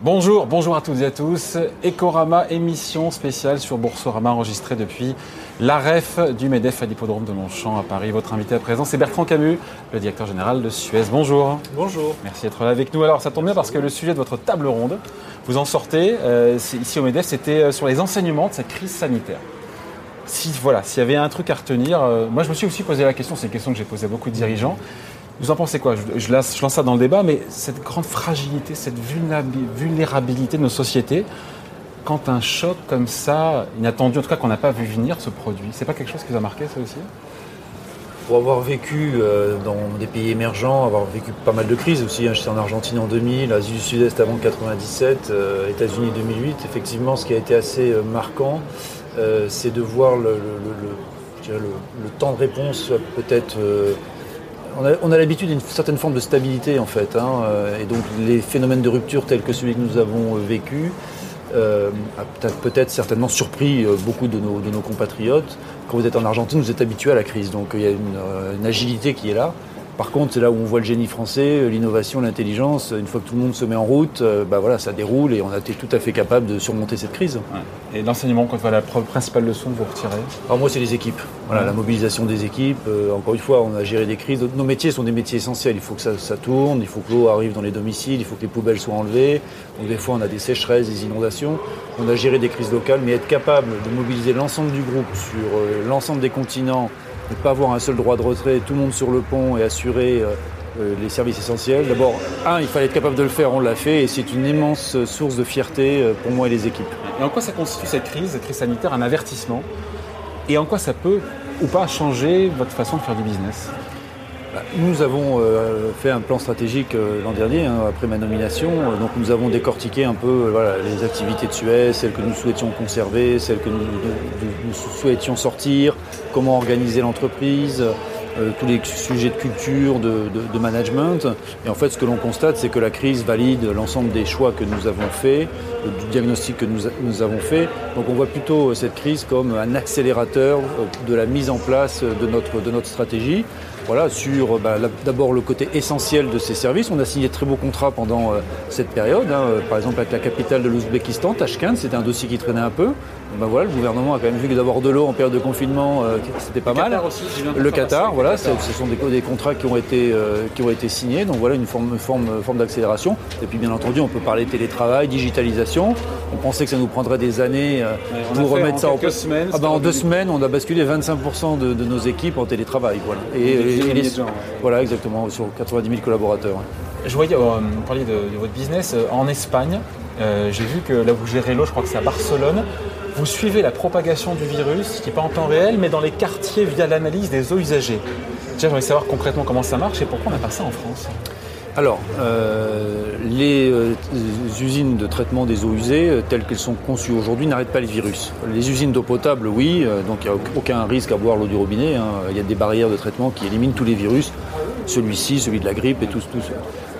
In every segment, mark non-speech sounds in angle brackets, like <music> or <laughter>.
Bonjour, bonjour à toutes et à tous. Ecorama, émission spéciale sur Boursorama enregistrée depuis l'AREF du MEDEF à l'hippodrome de Longchamp à Paris. Votre invité à présent, c'est Bertrand Camus, le directeur général de Suez. Bonjour. Bonjour. Merci d'être là avec nous. Alors, ça tombe bien parce que le sujet de votre table ronde, vous en sortez euh, ici au MEDEF, c'était euh, sur les enseignements de cette crise sanitaire. Si voilà, s'il y avait un truc à retenir, euh, moi je me suis aussi posé la question, c'est une question que j'ai posée à beaucoup de dirigeants. Vous en pensez quoi? Je, lance, ça dans le débat, mais cette grande fragilité, cette vulnérabilité de nos sociétés, quand un choc comme ça, inattendu, en tout cas qu'on n'a pas vu venir, se produit, c'est pas quelque chose qui vous a marqué ça aussi? Pour avoir vécu euh, dans des pays émergents, avoir vécu pas mal de crises aussi, hein, j'étais en Argentine en 2000, Asie du Sud-Est avant 97, euh, États-Unis 2008, effectivement ce qui a été assez euh, c'est de voir le, temps de réponse peut-être on a, l'habitude d'une certaine forme de stabilité en fait. Hein, et donc les phénomènes de rupture tels que celui que nous avons vécu euh, a peut-être certainement surpris beaucoup de nos, compatriotes. Quand vous êtes en Argentine, vous êtes habitué à la crise. Donc il y a une agilité qui est là. Par contre, c'est là où on voit le génie français, l'innovation, l'intelligence. Une fois que tout le monde se met en route, bah voilà, ça déroule et on a été tout à fait capable de surmonter cette crise. Ouais. Et l'enseignement, quoi, la principale leçon que vous retirez? Alors moi, c'est les équipes. Voilà, ouais. la mobilisation des équipes. Euh, encore une fois, on a géré des crises. Nos métiers sont des métiers essentiels. Il faut que ça, ça tourne, il faut que l'eau arrive dans les domiciles, il faut que les poubelles soient enlevées. Donc des fois, on a des sécheresses, des inondations. On a géré des crises locales, mais être capable de mobiliser l'ensemble du groupe sur euh, l'ensemble des continents ne pas avoir un seul droit de retrait, tout le monde sur le pont et assurer euh, les services essentiels. D'abord, un, il fallait être capable de le faire, on l'a fait, et c'est une immense source de fierté euh, pour moi et les équipes. Et en quoi ça constitue cette crise, cette crise sanitaire, un avertissement? Et en quoi ça peut ou pas changer votre façon de faire du business? Nous avons euh, fait un plan stratégique euh, l'an dernier, hein, après ma nomination. Donc nous avons décortiqué un peu euh, les activités de Suez, celles que nous souhaitions conserver, celles que nous, souhaitions sortir, comment organiser l'entreprise, euh, tous les sujets de culture, de, management. Et en fait, ce que l'on constate, c'est que la crise valide l'ensemble des choix que nous avons faits, du diagnostic que nous, avons fait. Donc on voit plutôt cette crise comme un accélérateur de la mise en place de notre stratégie voilà, sur bah, d'abord le côté essentiel de ces services. On a signé de très beaux contrats pendant euh, cette période. Hein, par exemple, avec la capitale de l'Ouzbékistan, Tashkent, c'était un dossier qui traînait un peu. Ben voilà, le gouvernement a quand même vu que d'avoir de l'eau en période de confinement, euh, c'était pas le mal. Qatar aussi, le Qatar, voilà, ce sont des, des, contrats qui ont été euh, qui ont été signés. Donc voilà une forme forme forme d'accélération. Et puis bien entendu, on peut parler télétravail, digitalisation. On pensait que ça nous prendrait des années euh, pour remettre ça en place. Semaines, ah ben, en deux semaines, on a basculé 25% de, de, nos équipes en télétravail. Voilà. Et, et, gens, ouais. voilà, exactement, sur 90 000 collaborateurs. Je voyais, euh, vous parliez de, de, votre business en Espagne. J'ai vu que là vous gérez l'eau, je crois que c'est à Barcelone. Vous suivez la propagation du virus, qui n'est pas en temps réel, mais dans les quartiers via l'analyse des eaux usagées. Déjà, j'aimerais savoir concrètement comment ça marche et pourquoi on n'a pas ça en France. Alors, euh, les euh, usines de traitement des eaux usées, euh, telles qu'elles sont conçues aujourd'hui, n'arrêtent pas les virus. Les usines d'eau potable, oui, donc il n'y a aucun risque à boire l'eau du robinet. Hein. Il y a des barrières de traitement qui éliminent tous les virus, celui-ci, celui de la grippe et tout, tout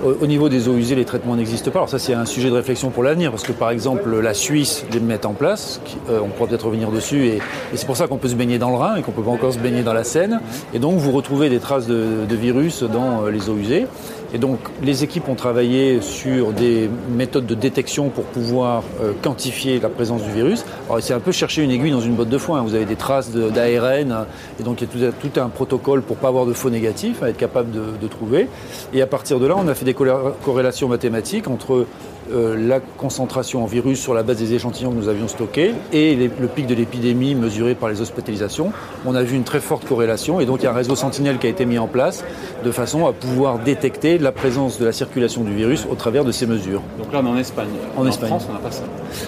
au niveau des eaux usées, les traitements n'existent pas. Alors ça, c'est un sujet de réflexion pour l'avenir, parce que par exemple, la Suisse les met en place. On pourra peut-être revenir dessus, et, c'est pour ça qu'on peut se baigner dans le Rhin et qu'on peut pas encore se baigner dans la Seine. Et donc, vous retrouvez des traces de, virus dans les eaux usées. Et donc, les équipes ont travaillé sur des méthodes de détection pour pouvoir euh, quantifier la présence du virus. Alors, c'est un peu chercher une aiguille dans une botte de foin. Vous avez des traces d'ARN, et donc il y a tout, un protocole pour pas avoir de faux négatifs, à être capable de, de trouver. Et à partir de là, on a fait des corrélations mathématiques entre euh, la concentration en virus sur la base des échantillons que nous avions stockés et les, le pic de l'épidémie mesuré par les hospitalisations. On a vu une très forte corrélation et donc il y a un réseau sentinelle qui a été mis en place de façon à pouvoir détecter la présence de la circulation du virus au travers de ces mesures. Donc là on est en Espagne. En, en Espagne. France on n'a pas ça.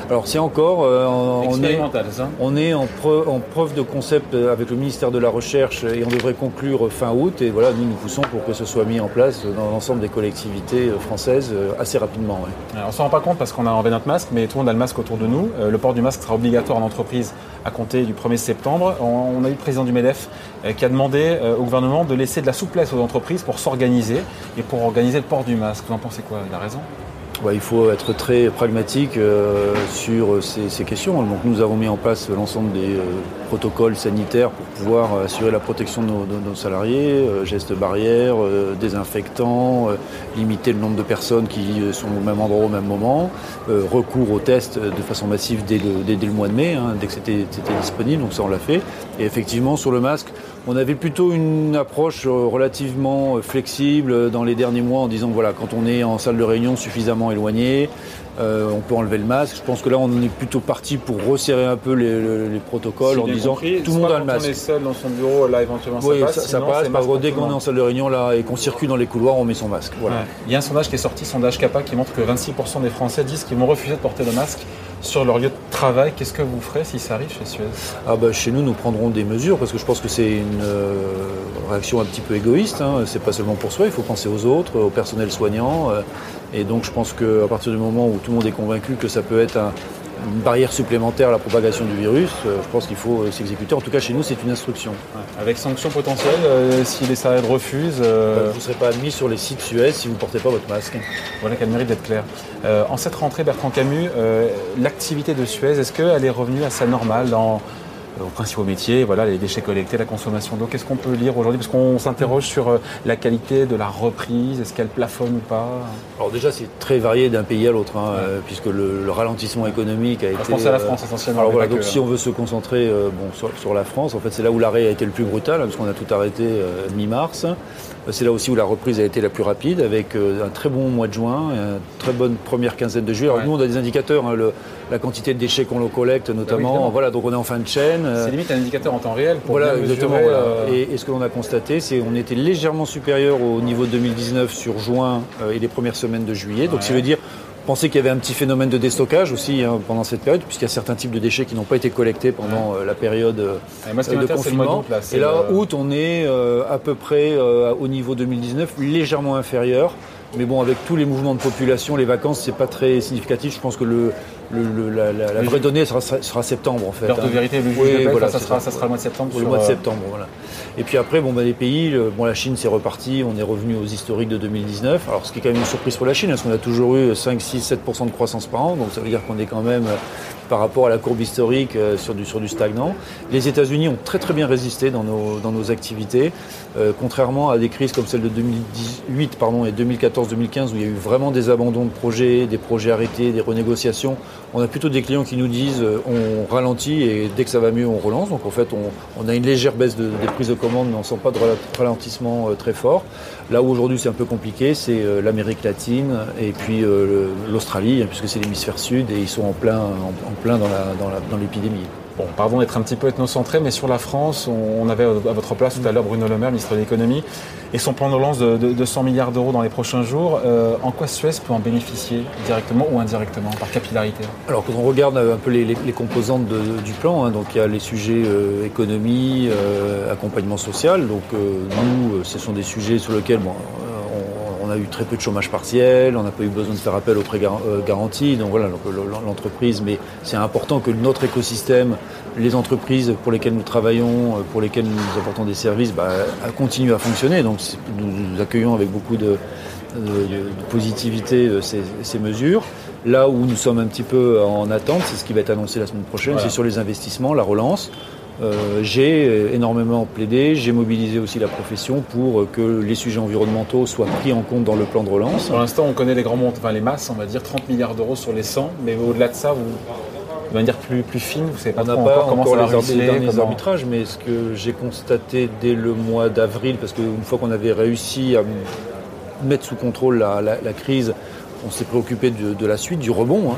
Alors c'est encore euh, on est, ça on est en, preuve, en preuve de concept avec le ministère de la Recherche et on devrait conclure fin août et voilà nous nous poussons pour que ce soit mis en place dans l'ensemble des collectivités françaises assez rapidement. Ouais. Alors, on s'en rend pas compte parce qu'on a enlevé notre masque, mais tout le monde a le masque autour de nous. Euh, le port du masque sera obligatoire en entreprise à compter du 1er septembre. On, on a eu le président du MEDEF euh, qui a demandé euh, au gouvernement de laisser de la souplesse aux entreprises pour s'organiser et pour organiser le port du masque. Vous en pensez quoi? Il a raison bah, il faut être très pragmatique euh, sur ces, questions. Donc nous avons mis en place l'ensemble des euh, protocoles sanitaires pour pouvoir assurer la protection de nos, salariés, euh, gestes barrières, désinfectants, limiter le nombre de personnes qui sont au même endroit au même moment, recours aux tests de façon massive dès le, mois de mai, hein, dès que c'était disponible, donc ça on l'a fait. Et effectivement sur le masque, on avait plutôt une approche relativement flexible dans les derniers mois en disant voilà, quand on est en salle de réunion suffisamment éloigné, euh, on peut enlever le masque. Je pense que là, on est plutôt parti pour resserrer un peu les, protocoles en disant tout le monde a le masque. Quand on est seul dans son bureau, là, éventuellement, ça passe. Ça, passe. dès qu'on est en salle de réunion là et qu'on circule dans les couloirs, on met son masque. Il y a un sondage qui est sorti, sondage CAPA, qui montre que 26% des Français disent qu'ils vont refuser de porter le masque sur leur lieu de travail. Qu'est-ce que vous ferez si ça arrive chez Suez? Ah bah, Chez nous, nous prendrons des mesures parce que je pense que c'est une euh, réaction un petit peu égoïste. Hein. C'est pas seulement pour soi, il faut penser aux autres, au personnel soignant. Euh, et donc je pense qu'à partir du moment où tout le monde est convaincu que ça peut être un, une barrière supplémentaire à la propagation du virus, euh, je pense qu'il faut euh, s'exécuter. En tout cas, chez nous, c'est une instruction. Avec sanctions potentielles, euh, si les salariés refusent Vous ne serez pas admis sur les sites Suez si vous ne portez pas votre masque. Voilà qu'elle mérite d'être claire. en cette rentrée, Bertrand Camus, l'activité de Suez, est-ce qu'elle est revenue à sa normale dans aux principaux métiers, voilà, les déchets collectés, la consommation d'eau. Qu'est-ce qu'on peut lire aujourd'hui Parce qu'on s'interroge sur euh, la qualité de la reprise, est-ce qu'elle plafonne ou pas? Alors déjà, c'est très varié d'un pays à l'autre, hein, euh, puisque le, ralentissement économique a été... Je pense à la France essentiellement. Alors voilà, donc si on veut se concentrer euh, bon, sur, la France, en fait, c'est là où l'arrêt a été le plus brutal, hein, parce qu'on a tout arrêté mi-mars. C'est là aussi où la reprise a été la plus rapide, avec un très bon mois de juin, une très bonne première quinzaine de juillet. Alors nous, on a des indicateurs, hein, le, la quantité de déchets qu'on collecte notamment. voilà, donc on est en fin de chaîne. C'est limite un indicateur en temps réel pour voilà, exactement. Euh, et, ce que l'on a constaté, c'est qu'on était légèrement supérieur au niveau de 2019 sur juin euh, et les premières semaines de juillet. Donc ça veut dire penser qu'il y avait un petit phénomène de déstockage aussi hein, pendant cette période, puisqu'il y a certains types de déchets qui n'ont pas été collectés pendant euh, la période de confinement. et là, août, on est à peu près au niveau 2019, légèrement inférieur. Mais bon, avec tous les mouvements de population, les vacances, c'est pas très significatif. Je pense que le, la, vraie donnée sera, septembre en fait. L'heure de hein. vérité, le juge voilà, ça, sera, ça, sera, le mois de septembre. Le mois de euh, septembre, voilà. Et puis après, bon, bah, les pays, bon, la Chine c'est reparti, on est revenu aux historiques de 2019. Alors ce qui est quand même une surprise pour la Chine, parce qu'on a toujours eu 5, 6, 7% de croissance par an, donc ça veut dire qu'on est quand même par rapport à la courbe historique euh, sur, du, sur du stagnant. Les États-Unis ont très très bien résisté dans nos, dans nos activités, euh, contrairement à des crises comme celle de 2018 pardon, et 2014-2015 où il y a eu vraiment des abandons de projets, des projets arrêtés, des renégociations. On a plutôt des clients qui nous disent euh, on ralentit et dès que ça va mieux on relance. Donc en fait on, a une légère baisse de, des prises de commandes mais on ne sent pas de ralentissement très fort. Là où aujourd'hui c'est un peu compliqué, c'est l'Amérique latine et puis l'Australie, hein, puisque c'est l'hémisphère sud et ils sont en plein, en, plein dans l'épidémie. Bon, pardon d'être un petit peu ethnocentré, mais sur la France, on, avait à votre place tout à l'heure Bruno Le Maire, ministre de l'économie, et son plan de relance de, 100 milliards d'euros dans les prochains jours. Euh, en quoi Suez peut en bénéficier directement ou indirectement, par capillarité Alors, quand on regarde un peu les, composantes du plan, hein, il y a les sujets euh, économie, euh, accompagnement social. Donc, nous, ce sont des sujets sur lesquels on a eu très peu de chômage partiel, on n'a pas eu besoin de faire appel aux prêts euh, garantis. Donc voilà, l'entreprise, mais c'est important que notre écosystème, les entreprises pour lesquelles nous travaillons, euh, pour lesquelles nous apportons des services, bah, continuent à fonctionner. Donc nous, accueillons avec beaucoup de, positivité euh, ces, mesures. Là où nous sommes un petit peu en attente, c'est ce qui va être annoncé la semaine prochaine, c'est sur les investissements, la relance. Euh, j'ai énormément plaidé, j'ai mobilisé aussi la profession pour que les sujets environnementaux soient pris en compte dans le plan de relance. Pour l'instant, on connaît les grands monts, enfin les masses, on va dire 30 milliards d'euros sur les 100, mais au-delà de ça, vous, de manière plus, plus fine, vous savez pas, on n'a pas encore, les, derniers arbitrages, mais ce que j'ai constaté dès le mois d'avril, parce qu'une fois qu'on avait réussi à mettre sous contrôle la, crise, on s'est préoccupé de, la suite, du rebond. Hein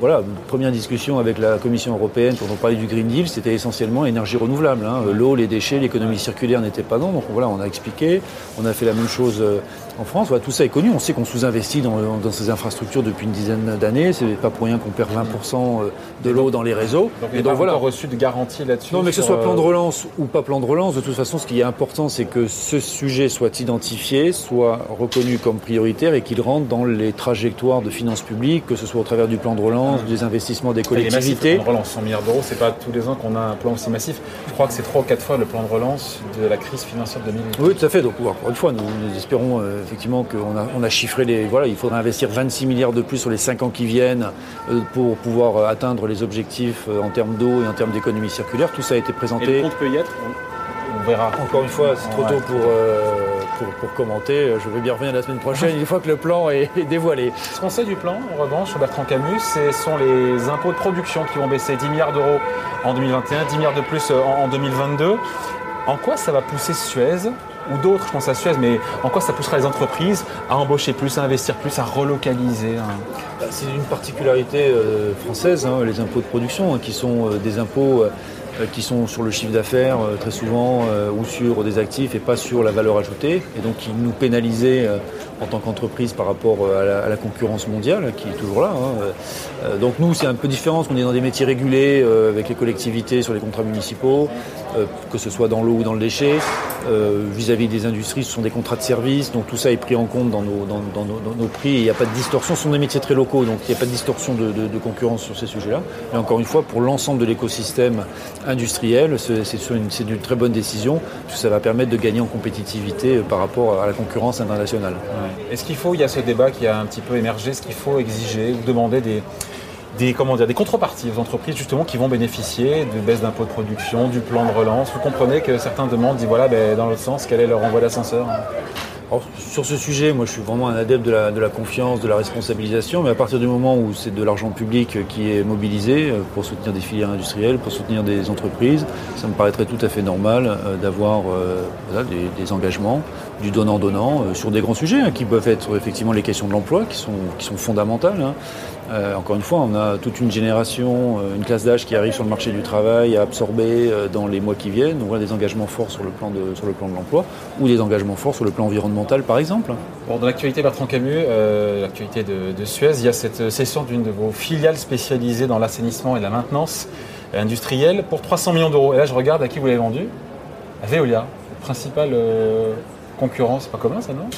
voilà, première discussion avec la Commission européenne quand on parlait du Green Deal, c'était essentiellement énergie renouvelable. Hein. L'eau, les déchets, l'économie circulaire n'étaient pas dans. Donc voilà, on a expliqué. On a fait la même chose euh, en France. Voilà, tout ça est connu. On sait qu'on sous-investit dans, ces infrastructures depuis une dizaine d'années. C'est pas pour rien qu'on perd 20% euh, de l'eau dans les réseaux. Donc, et donc voilà. reçu de garantie là-dessus. Non, mais que ce soit plan de euh, relance ou pas plan de relance, de toute façon, ce qui est important, c'est que ce sujet soit identifié, soit reconnu comme prioritaire et qu'il rentre dans les trajectoires de finances publiques, que ce soit au travers du plan de relance relance, des investissements des collectivités. le plan de relance, 100 milliards d'euros, c'est pas tous les ans qu'on a un plan aussi massif. Je crois que c'est trois ou quatre fois le plan de relance de la crise financière de 2008. Oui, tout à fait. Donc, encore une fois, nous, nous espérons euh, effectivement qu'on a, on a chiffré les. Voilà, il faudra investir 26 milliards de plus sur les 5 ans qui viennent euh, pour pouvoir euh, atteindre les objectifs euh, en termes d'eau et en termes d'économie circulaire. Tout ça a été Et présenté. le compte peut y être, on, verra. Encore une fois, c'est trop tôt pour, euh, pour, pour commenter. Je vais bien revenir la semaine prochaine <laughs> une fois que le plan est, est dévoilé. Ce qu'on sait du plan, en revanche, sur Bertrand Camus, ce sont les impôts de production qui vont baisser 10 milliards d'euros en 2021, 10 milliards de plus en, en 2022. En quoi ça va pousser Suez? Ou d'autres, je pense à Suez, mais en quoi ça poussera les entreprises à embaucher plus, à investir plus, à relocaliser hein Bah, C'est une particularité euh, française, hein, les impôts de production, hein, qui sont euh, des impôts euh, qui sont sur le chiffre d'affaires très souvent ou sur des actifs et pas sur la valeur ajoutée, et donc qui nous pénalisaient en tant qu'entreprise par rapport euh, à la, concurrence mondiale qui est toujours là. hein. Euh, donc nous, c'est un peu différent, parce qu'on est dans des métiers régulés euh, avec les collectivités sur les contrats municipaux, euh, que ce soit dans l'eau ou dans le déchet. Euh, Vis-à-vis des industries, ce sont des contrats de service, donc tout ça est pris en compte dans nos, prix. Il n'y a pas de distorsion, ce sont des métiers très locaux, donc il n'y a pas de distorsion de, concurrence sur ces sujets-là. Et encore une fois, pour l'ensemble de l'écosystème industriel, c'est une, une très bonne décision, parce ça va permettre de gagner en compétitivité euh, par rapport à la concurrence internationale. Est-ce qu'il faut, il y a ce débat qui a un petit peu émergé, est-ce qu'il faut exiger ou demander des, comment dire, des contreparties aux entreprises justement qui vont bénéficier de baisse d'impôts de production, du plan de relance? Vous comprenez que certains demandent, disent voilà, ben, dans l'autre sens, quel est leur envoi d'ascenseur? Sur ce sujet, moi je suis vraiment un adepte de la, confiance, de la responsabilisation, mais à partir du moment où c'est de l'argent public qui est mobilisé euh, pour soutenir des filières industrielles, pour soutenir des entreprises, ça me paraîtrait tout à fait normal euh, d'avoir euh, des engagements, du donnant-donnant, euh, sur des grands sujets hein, qui peuvent être effectivement les questions de l'emploi, qui sont, qui sont fondamentales. hein. Euh, encore une fois, on a toute une génération, euh, une classe d'âge qui arrive sur le marché du travail à absorber dans les mois qui viennent. Donc voilà des engagements forts sur le plan de, sur le plan de l'emploi ou des engagements forts sur le plan environnemental, par exemple. Dans l'actualité Bertrand Camus, l'actualité de, Suez, il y a cette cession d'une de vos filiales spécialisées dans l'assainissement et la maintenance industrielle pour 300 millions d'euros. Et là, je regarde à qui vous l'avez vendu À Veolia, principal concurrent. C'est pas commun ça, non?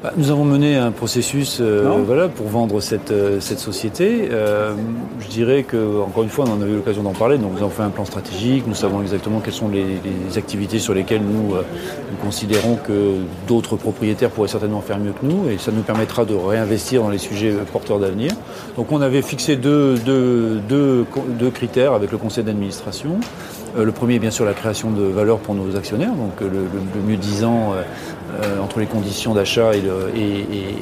Bah, Nous avons mené un processus euh, voilà, pour vendre cette, euh, cette société. Euh, je dirais que, encore une fois, on en a eu l'occasion d'en parler. Donc, nous avons fait un plan stratégique. Nous savons exactement quelles sont les, les activités sur lesquelles nous, nous considérons que d'autres propriétaires pourraient certainement faire mieux que nous. Et ça nous permettra de réinvestir dans les sujets porteurs d'avenir. Donc, on avait fixé deux, deux, deux, deux critères avec le conseil d'administration. Euh, le premier, bien sûr, la création de valeur pour nos actionnaires, donc euh, le, mieux disant euh, entre les conditions d'achat et le, et,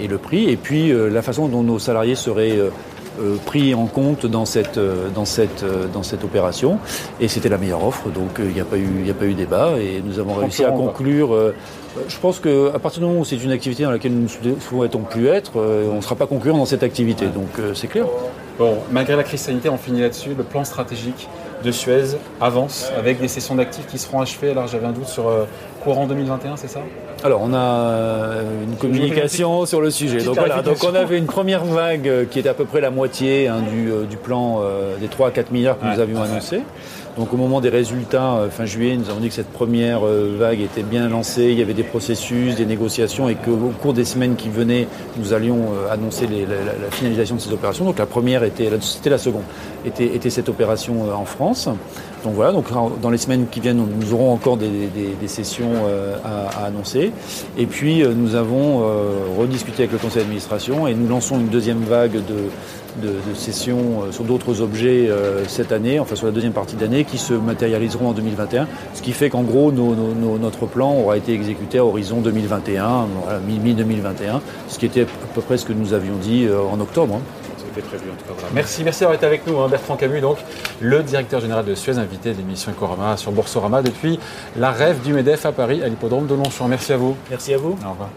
et- et le prix, et puis euh, la façon dont nos salariés seraient euh, pris en compte dans cette, dans cette, dans cette opération. Et c'était la meilleure offre, donc il n'y a, pas eu- y a pas eu débat, et nous avons réussi à conclure. je pense qu'à partir du moment où c'est une activité dans laquelle nous ne souhaitons plus être, on ne sera pas concurrent dans cette activité, donc c'est clair. Bon, malgré la crise sanitaire, on finit là-dessus. Le plan stratégique de Suez avance avec des sessions d'actifs qui seront achevées. Alors j'avais un doute sur euh, courant 2021, c'est ça? Alors, on a euh, une communication sur le sujet. Donc voilà, donc clarification. on avait une première vague euh, qui était à peu près la moitié hein, du, du plan euh, des 3 à 4 milliards que Ouais, nous avions ouais. Donc au moment des résultats, euh, fin juillet, nous avons dit que cette première euh, vague était bien lancée, il y avait des processus, des négociations et qu'au cours des semaines qui venaient, nous allions euh, annoncer la, finalisation de ces opérations. Donc la première était, c'était la seconde, était, cette opération en France. Donc voilà, donc dans les semaines qui viennent, nous aurons encore des, sessions à, annoncer. Et puis nous avons rediscuté avec le conseil d'administration et nous lançons une deuxième vague de, de, de sessions euh, sur d'autres objets euh, cette année, enfin sur la deuxième partie d'année, qui se matérialiseront en 2021. Ce qui fait qu'en gros, nos- nos- nos- notre plan aura été exécuté à horizon 2021, voilà, mi- mi-2021, ce qui était à peu près ce que nous avions dit euh, en octobre. hein. C'était prévu en tout cas. voilà. Merci, merci d'avoir été avec nous, hein, Bertrand Camus, donc le directeur général de Suez, invité de l'émission Ecorama sur Boursorama depuis la rêve du MEDEF à Paris, à l'hippodrome de Longchamp. Merci à vous. Merci à vous. Au revoir.